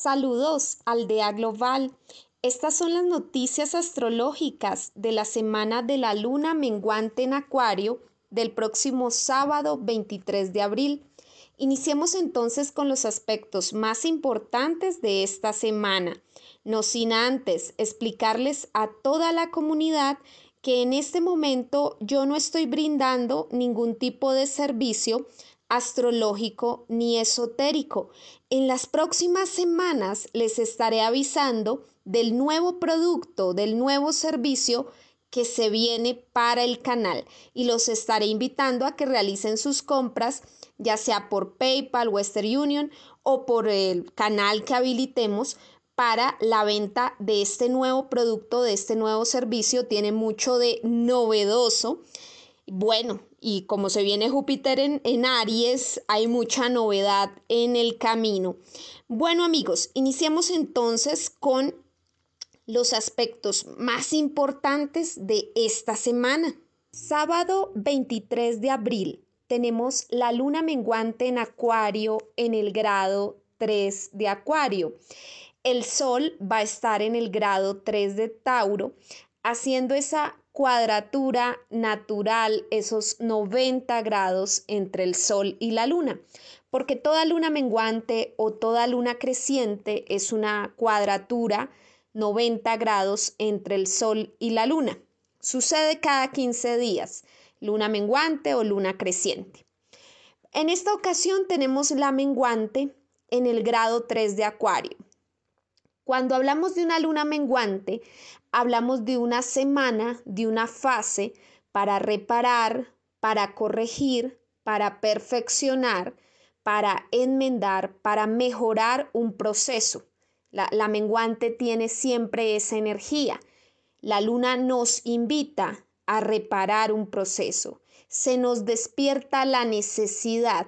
Saludos, Aldea Global. Estas son las noticias astrológicas de la semana de la luna menguante en Acuario del próximo sábado 23 de abril. Iniciemos entonces con los aspectos más importantes de esta semana, no sin antes explicarles a toda la comunidad que en este momento yo no estoy brindando ningún tipo de servicio astrológico ni esotérico. En las próximas semanas les estaré avisando del nuevo producto, del nuevo servicio que se viene para el canal y los estaré invitando a que realicen sus compras ya sea por PayPal, Western Union o por el canal que habilitemos para la venta de este nuevo producto, de este nuevo servicio. Tiene mucho de novedoso. Bueno, y como se viene Júpiter en, en, Aries, hay mucha novedad en el camino. Bueno amigos, iniciamos entonces con los aspectos más importantes de esta semana. Sábado 23 de abril tenemos la luna menguante en Acuario en el grado 3 de Acuario. El Sol va a estar en el grado 3 de Tauro, haciendo esa cuadratura natural, esos 90 grados entre el Sol y la Luna, porque toda luna menguante o toda luna creciente es una cuadratura 90 grados entre el Sol y la Luna. Sucede cada 15 días, luna menguante o luna creciente. En esta ocasión tenemos la menguante en el grado 3 de Acuario. Cuando hablamos de una luna menguante, hablamos de una semana, de una fase para reparar, para corregir, para perfeccionar, para enmendar, para mejorar un proceso. La, la, menguante tiene siempre esa energía. La luna nos invita a reparar un proceso. Se nos despierta la necesidad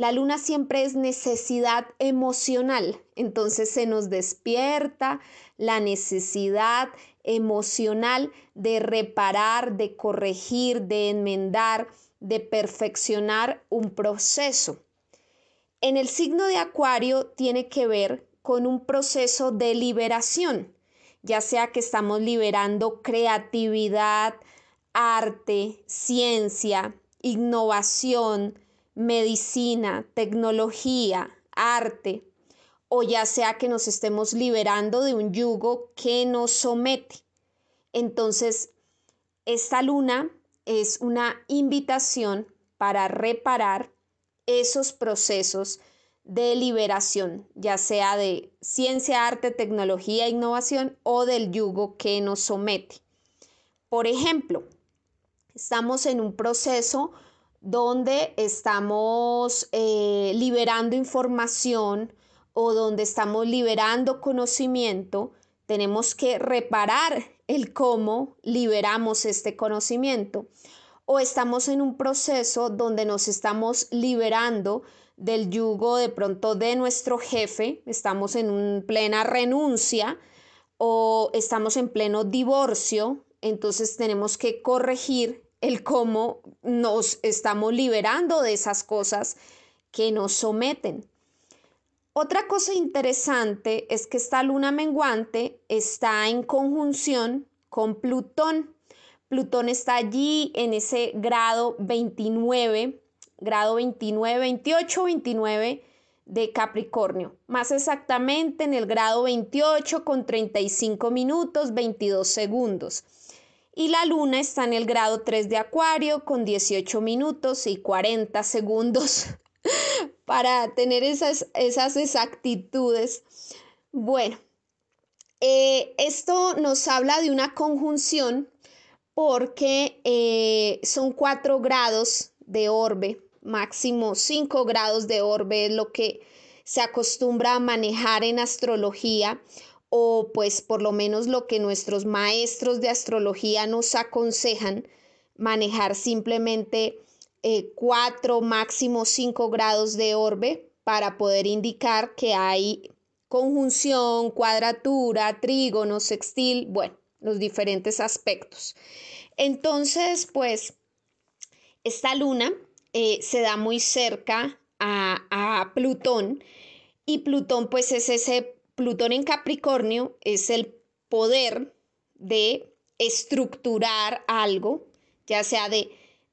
la luna siempre es necesidad emocional, entonces se nos despierta la necesidad emocional de reparar, de corregir, de enmendar, de perfeccionar un proceso. En el signo de Acuario tiene que ver con un proceso de liberación, ya sea que estamos liberando creatividad, arte, ciencia, innovación, medicina, tecnología, arte, o ya sea que nos estemos liberando de un yugo que nos somete. Entonces, esta luna es una invitación para reparar esos procesos de liberación, ya sea de ciencia, arte, tecnología, innovación o del yugo que nos somete. Por ejemplo, estamos en un proceso donde estamos eh, liberando información o donde estamos liberando conocimiento, tenemos que reparar el cómo liberamos este conocimiento. O estamos en un proceso donde nos estamos liberando del yugo de pronto de nuestro jefe, estamos en plena renuncia o estamos en pleno divorcio, entonces tenemos que corregir el cómo nos estamos liberando de esas cosas que nos someten. Otra cosa interesante es que esta luna menguante está en conjunción con Plutón. Plutón está allí en ese grado 29, grado 29, 28, 29 de Capricornio. Más exactamente en el grado 28 con 35 minutos, 22 segundos y la luna está en el grado 3 de Acuario con 18 minutos y 40 segundos para tener esas, esas exactitudes. Bueno, eh, esto nos habla de una conjunción porque eh, son 4 grados de orbe, máximo 5 grados de orbe es lo que se acostumbra a manejar en astrología o pues por lo menos lo que nuestros maestros de astrología nos aconsejan, manejar simplemente eh, cuatro, máximo cinco grados de orbe para poder indicar que hay conjunción, cuadratura, trígono, sextil, bueno, los diferentes aspectos. Entonces, pues, esta luna eh, se da muy cerca a, a Plutón y Plutón pues es ese Plutón en Capricornio es el poder de estructurar algo, ya sea de,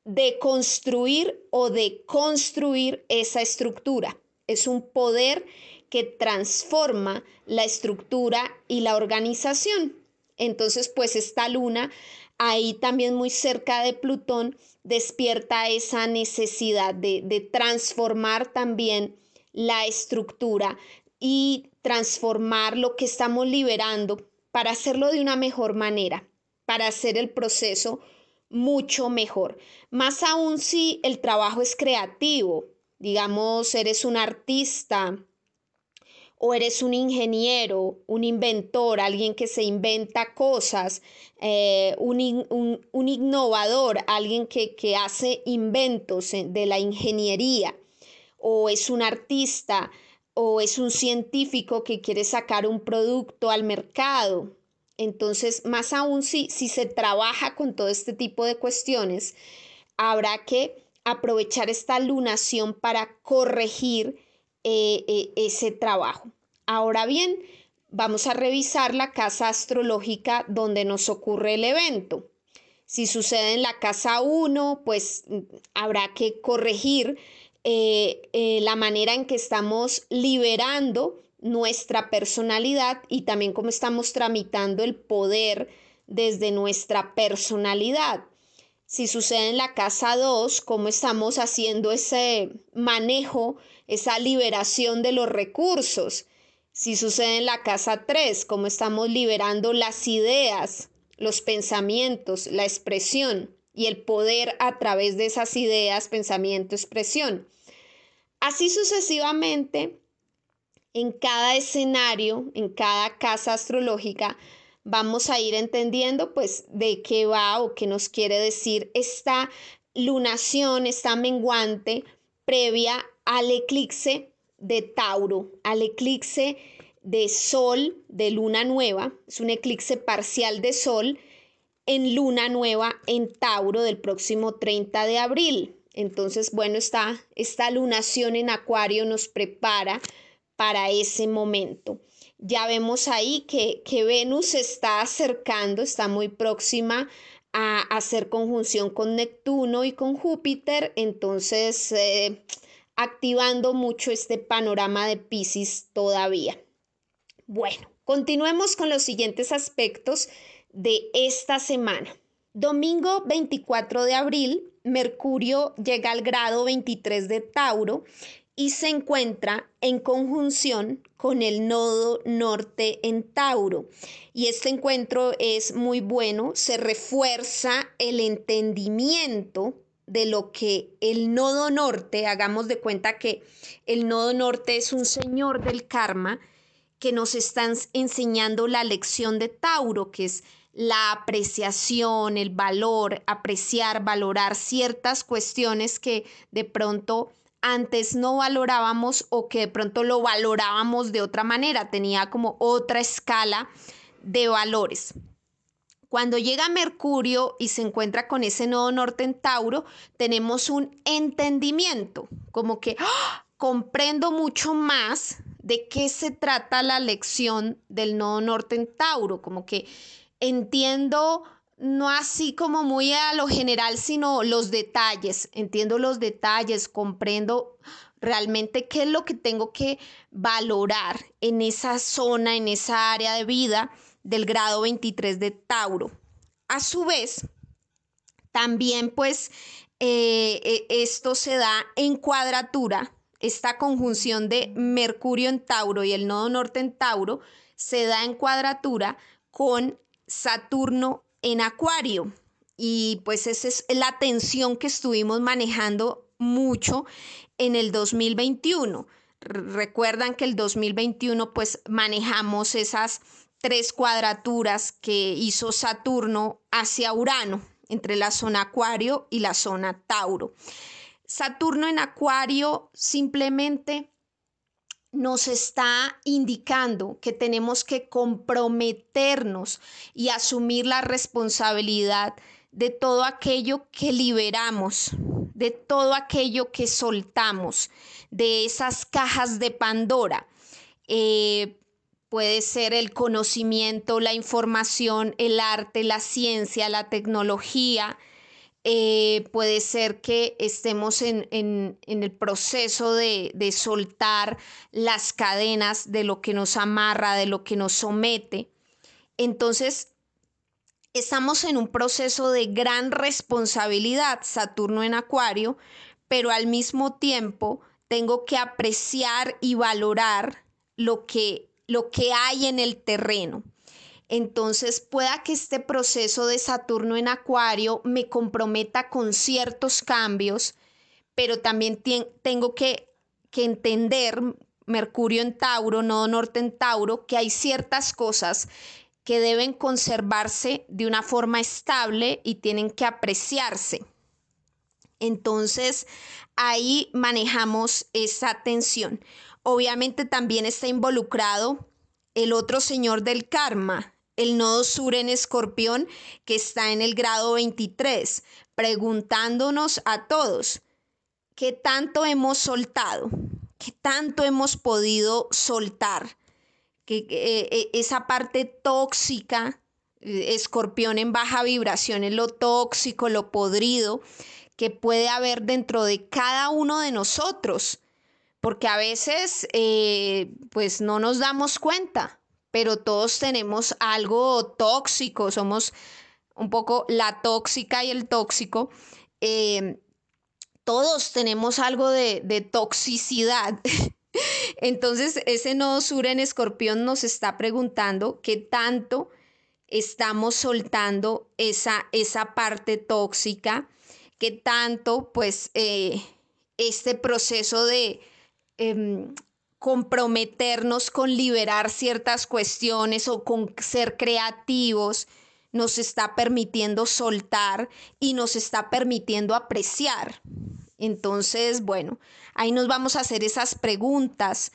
de construir o de construir esa estructura. Es un poder que transforma la estructura y la organización. Entonces, pues esta luna ahí también muy cerca de Plutón despierta esa necesidad de, de transformar también la estructura y transformar lo que estamos liberando para hacerlo de una mejor manera, para hacer el proceso mucho mejor. Más aún si el trabajo es creativo, digamos, eres un artista, o eres un ingeniero, un inventor, alguien que se inventa cosas, eh, un, innovador, alguien que, que hace inventos de la ingeniería, o es un artista, o es un científico que quiere sacar un producto al mercado. Entonces, más aún si, si se trabaja con todo este tipo de cuestiones, habrá que aprovechar esta lunación para corregir eh, eh, ese trabajo. Ahora bien, vamos a revisar la casa astrológica donde nos ocurre el evento. Si sucede en la casa 1, pues mm, habrá que corregir eh, la manera en que estamos liberando nuestra personalidad y también cómo estamos tramitando el poder desde nuestra personalidad. Si sucede en la casa 2, cómo estamos haciendo ese manejo esa liberación de los recursos. Si sucede en la casa 3, como estamos liberando las ideas, los pensamientos, la expresión y el poder a través de esas ideas, pensamiento, expresión. Así sucesivamente, en cada escenario, en cada casa astrológica, vamos a ir entendiendo pues de qué va o qué nos quiere decir esta lunación, esta menguante previa al eclipse de Tauro, al eclipse de Sol de Luna Nueva, es un eclipse parcial de Sol en Luna Nueva en Tauro del próximo 30 de abril. Entonces, bueno, esta, esta lunación en Acuario nos prepara para ese momento. Ya vemos ahí que, que Venus está acercando, está muy próxima a hacer conjunción con Neptuno y con Júpiter, entonces eh, activando mucho este panorama de Pisces todavía. Bueno, continuemos con los siguientes aspectos de esta semana. Domingo 24 de abril, Mercurio llega al grado 23 de Tauro y se encuentra en conjunción con el nodo norte en Tauro. Y este encuentro es muy bueno, se refuerza el entendimiento de lo que el nodo norte, hagamos de cuenta que el nodo norte es un señor del karma que nos están enseñando la lección de Tauro, que es la apreciación, el valor, apreciar, valorar ciertas cuestiones que de pronto antes no valorábamos o que de pronto lo valorábamos de otra manera, tenía como otra escala de valores. Cuando llega Mercurio y se encuentra con ese nodo norte en Tauro, tenemos un entendimiento, como que ¡ah! comprendo mucho más de qué se trata la lección del nodo norte en Tauro, como que entiendo no así como muy a lo general, sino los detalles, entiendo los detalles, comprendo realmente qué es lo que tengo que valorar en esa zona, en esa área de vida del grado 23 de Tauro. A su vez, también pues eh, eh, esto se da en cuadratura, esta conjunción de Mercurio en Tauro y el nodo norte en Tauro se da en cuadratura con Saturno en Acuario. Y pues esa es la tensión que estuvimos manejando mucho en el 2021. Recuerdan que el 2021 pues manejamos esas tres cuadraturas que hizo Saturno hacia Urano, entre la zona Acuario y la zona Tauro. Saturno en Acuario simplemente nos está indicando que tenemos que comprometernos y asumir la responsabilidad de todo aquello que liberamos, de todo aquello que soltamos, de esas cajas de Pandora. Eh, puede ser el conocimiento, la información, el arte, la ciencia, la tecnología. Eh, puede ser que estemos en, el proceso de, de soltar las cadenas de lo que nos amarra, de lo que nos somete. Entonces, estamos en un proceso de gran responsabilidad, Saturno en Acuario, pero al mismo tiempo tengo que apreciar y valorar lo que, lo que hay en el terreno. Entonces pueda que este proceso de Saturno en Acuario me comprometa con ciertos cambios, pero también tengo que, que entender, Mercurio en Tauro, Nodo Norte en Tauro, que hay ciertas cosas que deben conservarse de una forma estable y tienen que apreciarse. Entonces, ahí manejamos esa tensión. Obviamente también está involucrado el otro señor del karma, el nodo sur en escorpión, que está en el grado 23, preguntándonos a todos, ¿qué tanto hemos soltado? ¿Qué tanto hemos podido soltar? que eh, eh, esa parte tóxica, eh, escorpión en baja vibración es lo tóxico, lo podrido que puede haber dentro de cada uno de nosotros, porque a veces pues no nos damos cuenta, pero todos tenemos algo tóxico, somos un poco la tóxica y el tóxico. todos tenemos algo de, de toxicidad Entonces, ese nodo sur en escorpión nos está preguntando qué tanto estamos soltando esa, esa parte tóxica, qué tanto, pues, eh, este proceso de em, comprometernos con liberar ciertas cuestiones o con ser creativos, nos está permitiendo soltar y nos está permitiendo apreciar. Entonces, bueno, ahí nos vamos a hacer esas preguntas.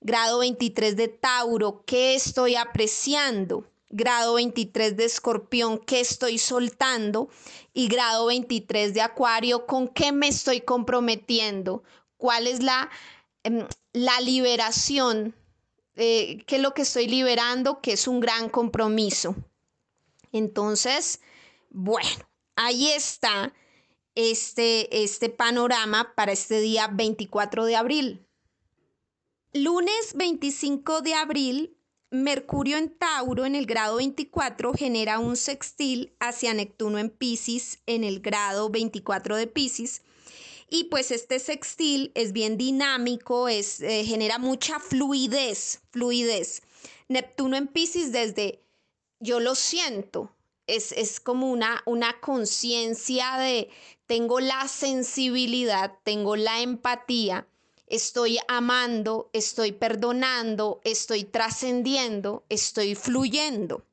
Grado 23 de Tauro, ¿qué estoy apreciando? Grado 23 de Escorpión, ¿qué estoy soltando? Y grado 23 de Acuario, ¿con qué me estoy comprometiendo? ¿Cuál es la, em, la liberación? Eh, ¿Qué es lo que estoy liberando? Que es un gran compromiso. Entonces, bueno, ahí está este, este panorama para este día 24 de abril. Lunes 25 de abril, Mercurio en Tauro en el grado 24 genera un sextil hacia Neptuno en Pisces en el grado 24 de Pisces. Y pues este sextil es bien dinámico, es, eh, genera mucha fluidez, fluidez. Neptuno en Pisces desde yo lo siento, es, es como una, una conciencia de, tengo la sensibilidad, tengo la empatía, estoy amando, estoy perdonando, estoy trascendiendo, estoy fluyendo.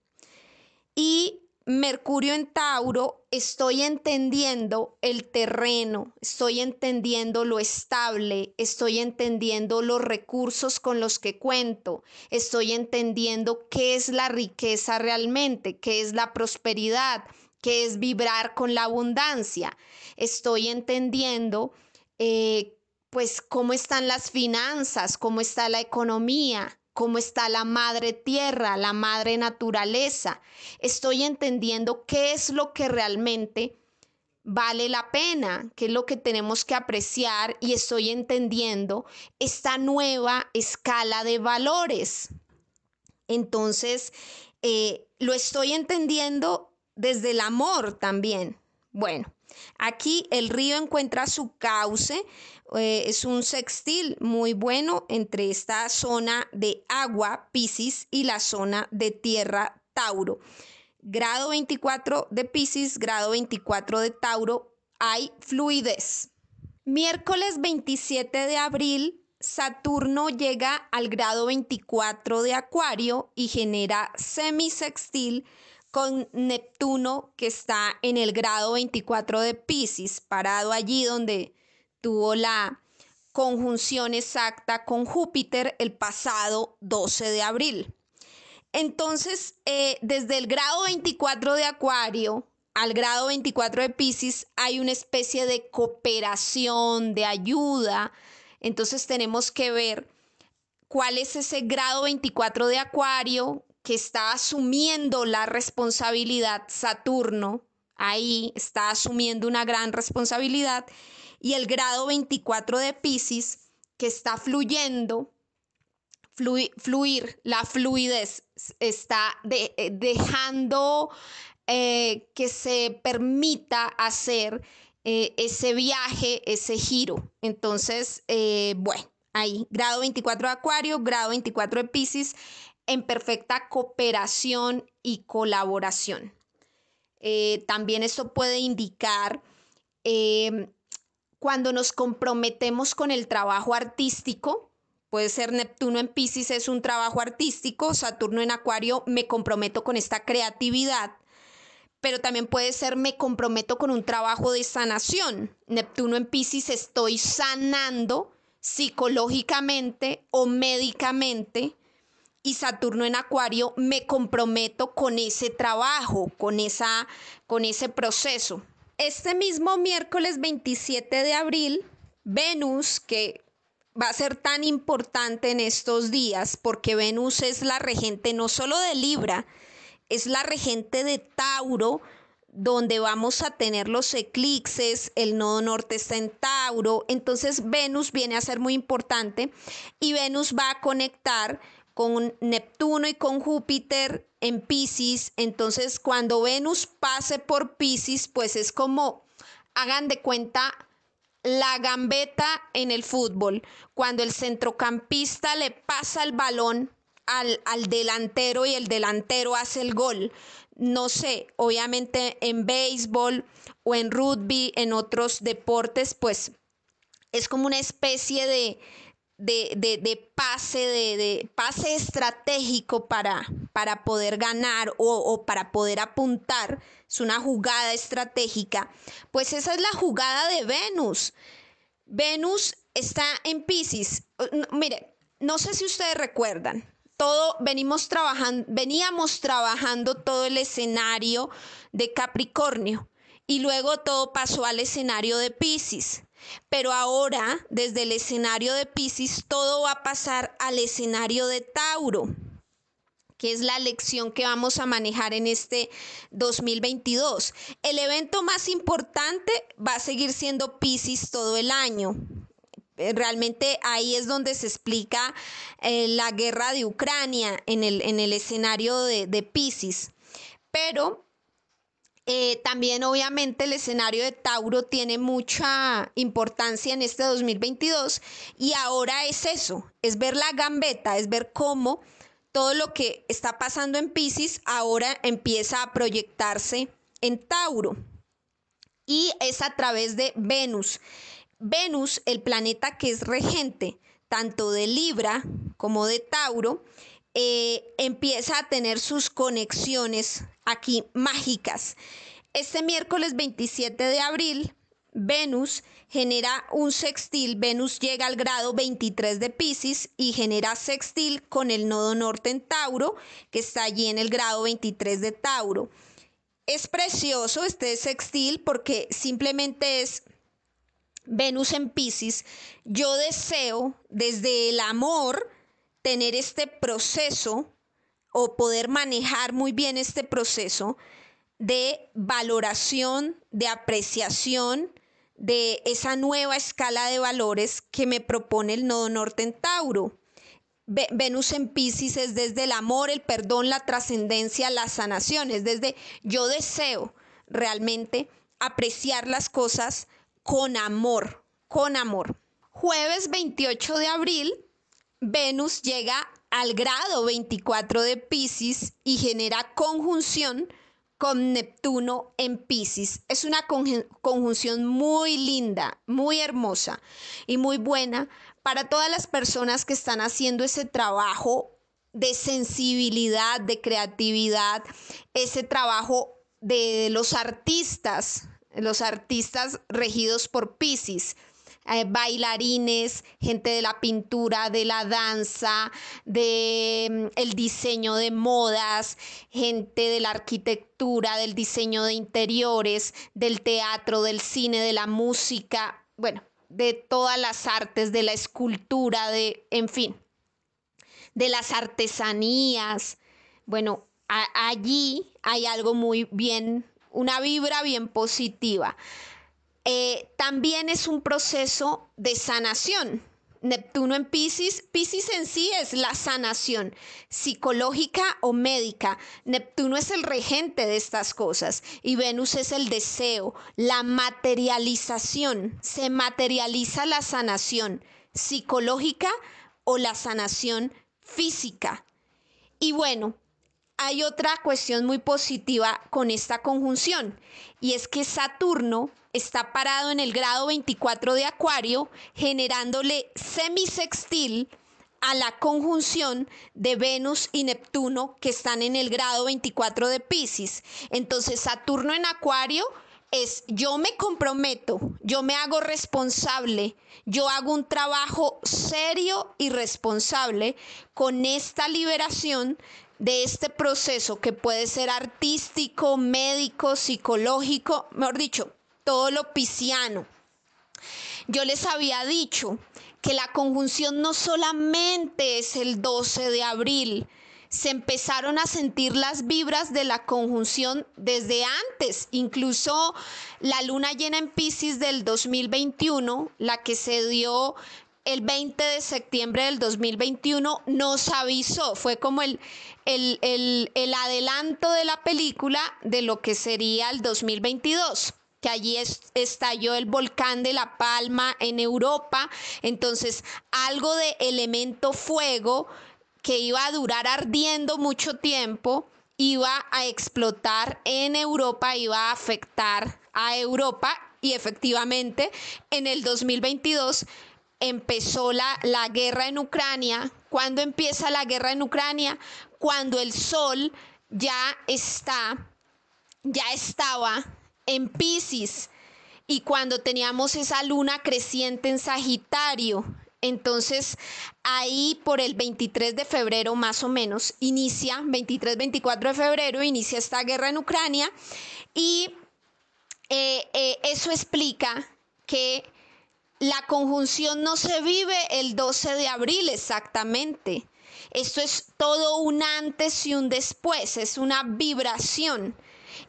Y Mercurio en Tauro, estoy entendiendo el terreno, estoy entendiendo lo estable, estoy entendiendo los recursos con los que cuento, estoy entendiendo qué es la riqueza realmente, qué es la prosperidad, qué es vibrar con la abundancia. Estoy entendiendo eh, pues cómo están las finanzas, cómo está la economía, cómo está la madre tierra, la madre naturaleza. Estoy entendiendo qué es lo que realmente vale la pena, qué es lo que tenemos que apreciar y estoy entendiendo esta nueva escala de valores. Entonces, eh, lo estoy entendiendo desde el amor también. Bueno, aquí el río encuentra su cauce eh, es un sextil muy bueno entre esta zona de agua, Piscis, y la zona de tierra, Tauro. Grado 24 de Piscis, grado 24 de Tauro, hay fluidez. Miércoles 27 de abril, Saturno llega al grado 24 de Acuario y genera semisextil con Neptuno que está en el grado 24 de Piscis, parado allí donde tuvo la conjunción exacta con Júpiter el pasado 12 de abril. Entonces, eh, desde el grado 24 de Acuario al grado 24 de Pisces hay una especie de cooperación, de ayuda. Entonces tenemos que ver ¿Cuál es ese grado 24 de Acuario que está asumiendo la responsabilidad? Saturno, ahí está asumiendo una gran responsabilidad. Y el grado 24 de Pisces, que está fluyendo, fluir, la fluidez, está eh, dejando eh, que se permita hacer eh, ese viaje, ese giro. Entonces, bueno ahí, grado 24 de Acuario, grado 24 de Pisces, en perfecta cooperación y colaboración. Eh, también esto puede indicar em, cuando nos comprometemos con el trabajo artístico, puede ser Neptuno en Pisces, es un trabajo artístico, Saturno en Acuario, me comprometo con esta creatividad, pero también puede ser me comprometo con un trabajo de sanación. Neptuno en Pisces, estoy sanando psicológicamente o médicamente y Saturno en Acuario, me comprometo con ese trabajo, con, esa, con ese proceso. Este mismo miércoles 27 de abril, Venus, que va a ser tan importante en estos días, porque Venus es la regente no solo de Libra, es la regente de Tauro, donde vamos a tener los eclipses, el nodo norte está en Tauro, entonces Venus viene a ser muy importante y Venus va a conectar con Neptuno y con Júpiter en Pisces, entonces cuando Venus pase por Pisces, pues es como, hagan de cuenta, la gambeta en el fútbol, cuando el centrocampista le pasa el balón al, al delantero y el delantero hace el gol. No sé, obviamente en béisbol o en rugby, en otros deportes, pues es como una especie de, de, pase, de, pase estratégico para, para poder ganar o, o, para poder apuntar. Es una jugada estratégica. Pues esa es la jugada de Venus. Venus está en Pisces. Mire, no sé si ustedes recuerdan, todo, venimos trabajando, veníamos trabajando todo el escenario de Capricornio y luego todo pasó al escenario de Pisces. Pero ahora, desde el escenario de Pisces, todo va a pasar al escenario de Tauro, que es la lección que vamos a manejar en este 2022. El evento más importante va a seguir siendo Pisces todo el año. Eh, realmente ahí es donde se explica eh, la guerra de Ucrania en el, en el escenario de, de Pisces. Pero eh, también obviamente el escenario de Tauro tiene mucha importancia en este 2022 y ahora es eso, es ver la gambeta, es ver cómo todo lo que está pasando en Pisces ahora empieza a proyectarse en Tauro y es a través de Venus. Venus, el planeta que es regente tanto de Libra como de Tauro, eh, empieza a tener sus conexiones aquí mágicas. Este miércoles 27 de abril, Venus genera un sextil, Venus llega al grado 23 de Pisces y genera sextil con el nodo norte en Tauro, que está allí en el grado 23 de Tauro. Es precioso este sextil porque simplemente es Venus en Pisces, yo deseo desde el amor tener este proceso o poder manejar muy bien este proceso de valoración, de apreciación de esa nueva escala de valores que me propone el nodo norte en Tauro. Venus en Pisces es desde el amor, el perdón, la trascendencia, la sanación, es desde yo deseo realmente apreciar las cosas con amor, con amor. Jueves 28 de abril, Venus llega al grado 24 de Pisces y genera conjunción con Neptuno en Pisces. Es una conjunción muy linda, muy hermosa y muy buena para todas las personas que están haciendo ese trabajo de sensibilidad, de creatividad, ese trabajo de los artistas, los artistas regidos por Pisces. Eh, bailarines, gente de la pintura, de la danza, de mm, el diseño de modas, gente de la arquitectura, del diseño de interiores, del teatro, del cine, de la música, bueno, de todas las artes, de la escultura, de, en fin. de las artesanías. Bueno, allí hay algo muy bien, una vibra bien positiva. Eh, también es un proceso de sanación. Neptuno en Pisces, Pisces en sí es la sanación psicológica o médica. Neptuno es el regente de estas cosas y Venus es el deseo, la materialización. Se materializa la sanación psicológica o la sanación física. Y bueno, hay otra cuestión muy positiva con esta conjunción y es que Saturno está parado en el grado 24 de Acuario, generándole semisextil a la conjunción de Venus y Neptuno que están en el grado 24 de Pisces. Entonces Saturno en Acuario es yo me comprometo, yo me hago responsable, yo hago un trabajo serio y responsable con esta liberación de este proceso que puede ser artístico, médico, psicológico, mejor dicho, todo lo pisciano. Yo les había dicho que la conjunción no solamente es el 12 de abril, se empezaron a sentir las vibras de la conjunción desde antes, incluso la luna llena en Pisces del 2021, la que se dio el 20 de septiembre del 2021, nos avisó, fue como el, el, el adelanto de la película de lo que sería el 2022 que allí estalló el volcán de La Palma en Europa, entonces algo de elemento fuego que iba a durar ardiendo mucho tiempo, iba a explotar en Europa, iba a afectar a Europa y efectivamente en el 2022 empezó la, la guerra en Ucrania. ¿Cuándo empieza la guerra en Ucrania? Cuando el sol ya está, ya estaba en Pisces y cuando teníamos esa luna creciente en Sagitario. Entonces, ahí por el 23 de febrero más o menos inicia, 23-24 de febrero inicia esta guerra en Ucrania y eh, eh, eso explica que la conjunción no se vive el 12 de abril exactamente. Esto es todo un antes y un después, es una vibración.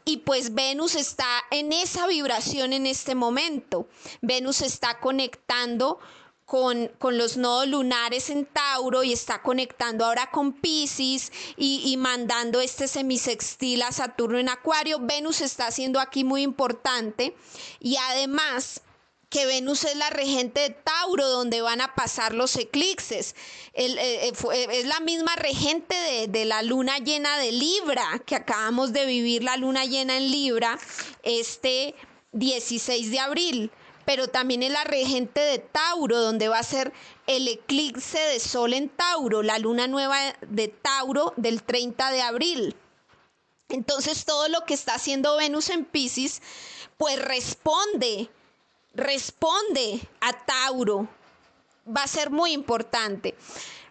Y pues Venus está en esa vibración en este momento. Venus está conectando con, los nodos lunares en Tauro y está conectando ahora con Pisces y, y, mandando este semisextil a Saturno en Acuario. Venus está siendo aquí muy importante y además que Venus es la regente de Tauro, donde van a pasar los eclipses. Eh, eh, eh, es la misma regente de, de, la luna llena de Libra, que acabamos de vivir la luna llena en Libra este 16 de abril. Pero también es la regente de Tauro, donde va a ser el eclipse de Sol en Tauro, la luna nueva de Tauro del 30 de abril. Entonces todo lo que está haciendo Venus en Pisces, pues responde responde a Tauro. Va a ser muy importante.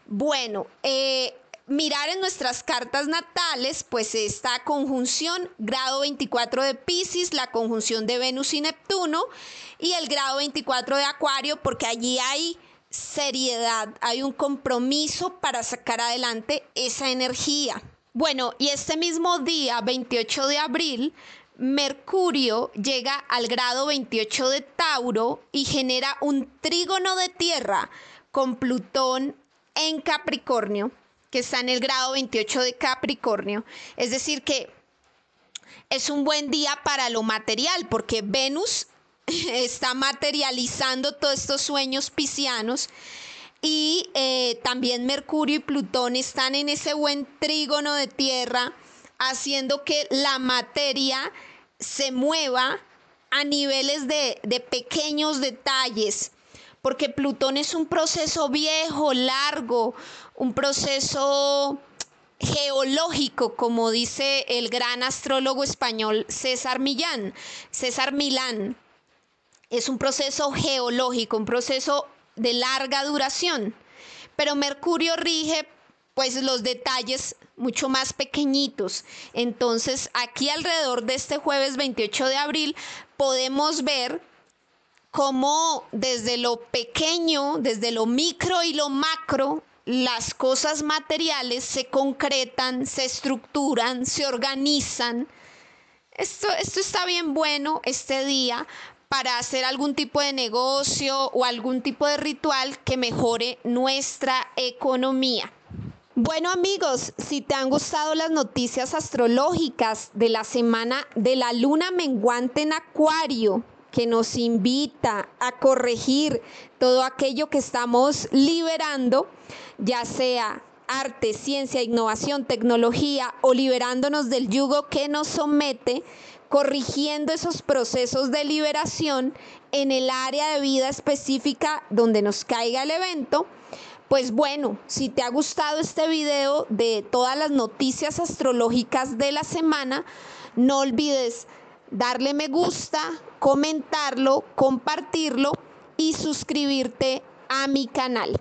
Bueno, eh, mirar en nuestras cartas natales, pues esta conjunción, grado 24 de Pisces, la conjunción de Venus y Neptuno, y el grado 24 de Acuario, porque allí hay seriedad, hay un compromiso para sacar adelante esa energía. Bueno, y este mismo día, 28 de abril, Mercurio llega al grado 28 de Tauro y genera un trígono de tierra con Plutón en Capricornio, que está en el grado 28 de Capricornio. Es decir, que es un buen día para lo material, porque Venus está materializando todos estos sueños piscianos y eh, también Mercurio y Plutón están en ese buen trígono de tierra haciendo que la materia se mueva a niveles de, pequeños detalles, porque Plutón es un proceso viejo, largo, un proceso geológico, como dice el gran astrólogo español César Millán, César Milán. Es un proceso geológico, un proceso de larga duración. Pero Mercurio rige pues los detalles mucho más pequeñitos. Entonces, aquí alrededor de este jueves 28 de abril podemos ver cómo desde lo pequeño, desde lo micro y lo macro, las cosas materiales se concretan, se estructuran, se organizan. Esto, esto está bien bueno este día para hacer algún tipo de negocio o algún tipo de ritual que mejore nuestra economía. Bueno amigos, si te han gustado las noticias astrológicas de la semana de la luna menguante en Acuario, que nos invita a corregir todo aquello que estamos liberando, ya sea arte, ciencia, innovación, tecnología o liberándonos del yugo que nos somete, corrigiendo esos procesos de liberación en el área de vida específica donde nos caiga el evento, pues bueno, si te ha gustado este video de todas las noticias astrológicas de la semana, no olvides darle me gusta, comentarlo, compartirlo y suscribirte a mi canal.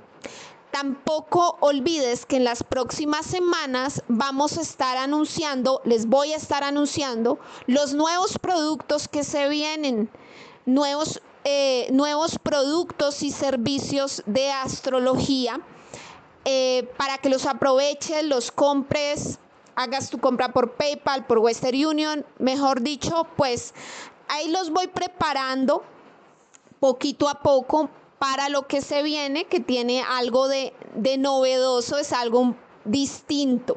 Tampoco olvides que en las próximas semanas vamos a estar anunciando, les voy a estar anunciando los nuevos productos que se vienen, nuevos eh, nuevos productos y servicios de astrología eh, para que los aproveches, los compres, hagas tu compra por PayPal, por Western Union, mejor dicho, pues ahí los voy preparando poquito a poco para lo que se viene, que tiene algo de, de novedoso, es algo distinto.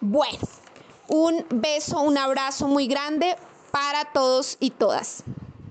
Bueno, un beso, un abrazo muy grande para todos y todas.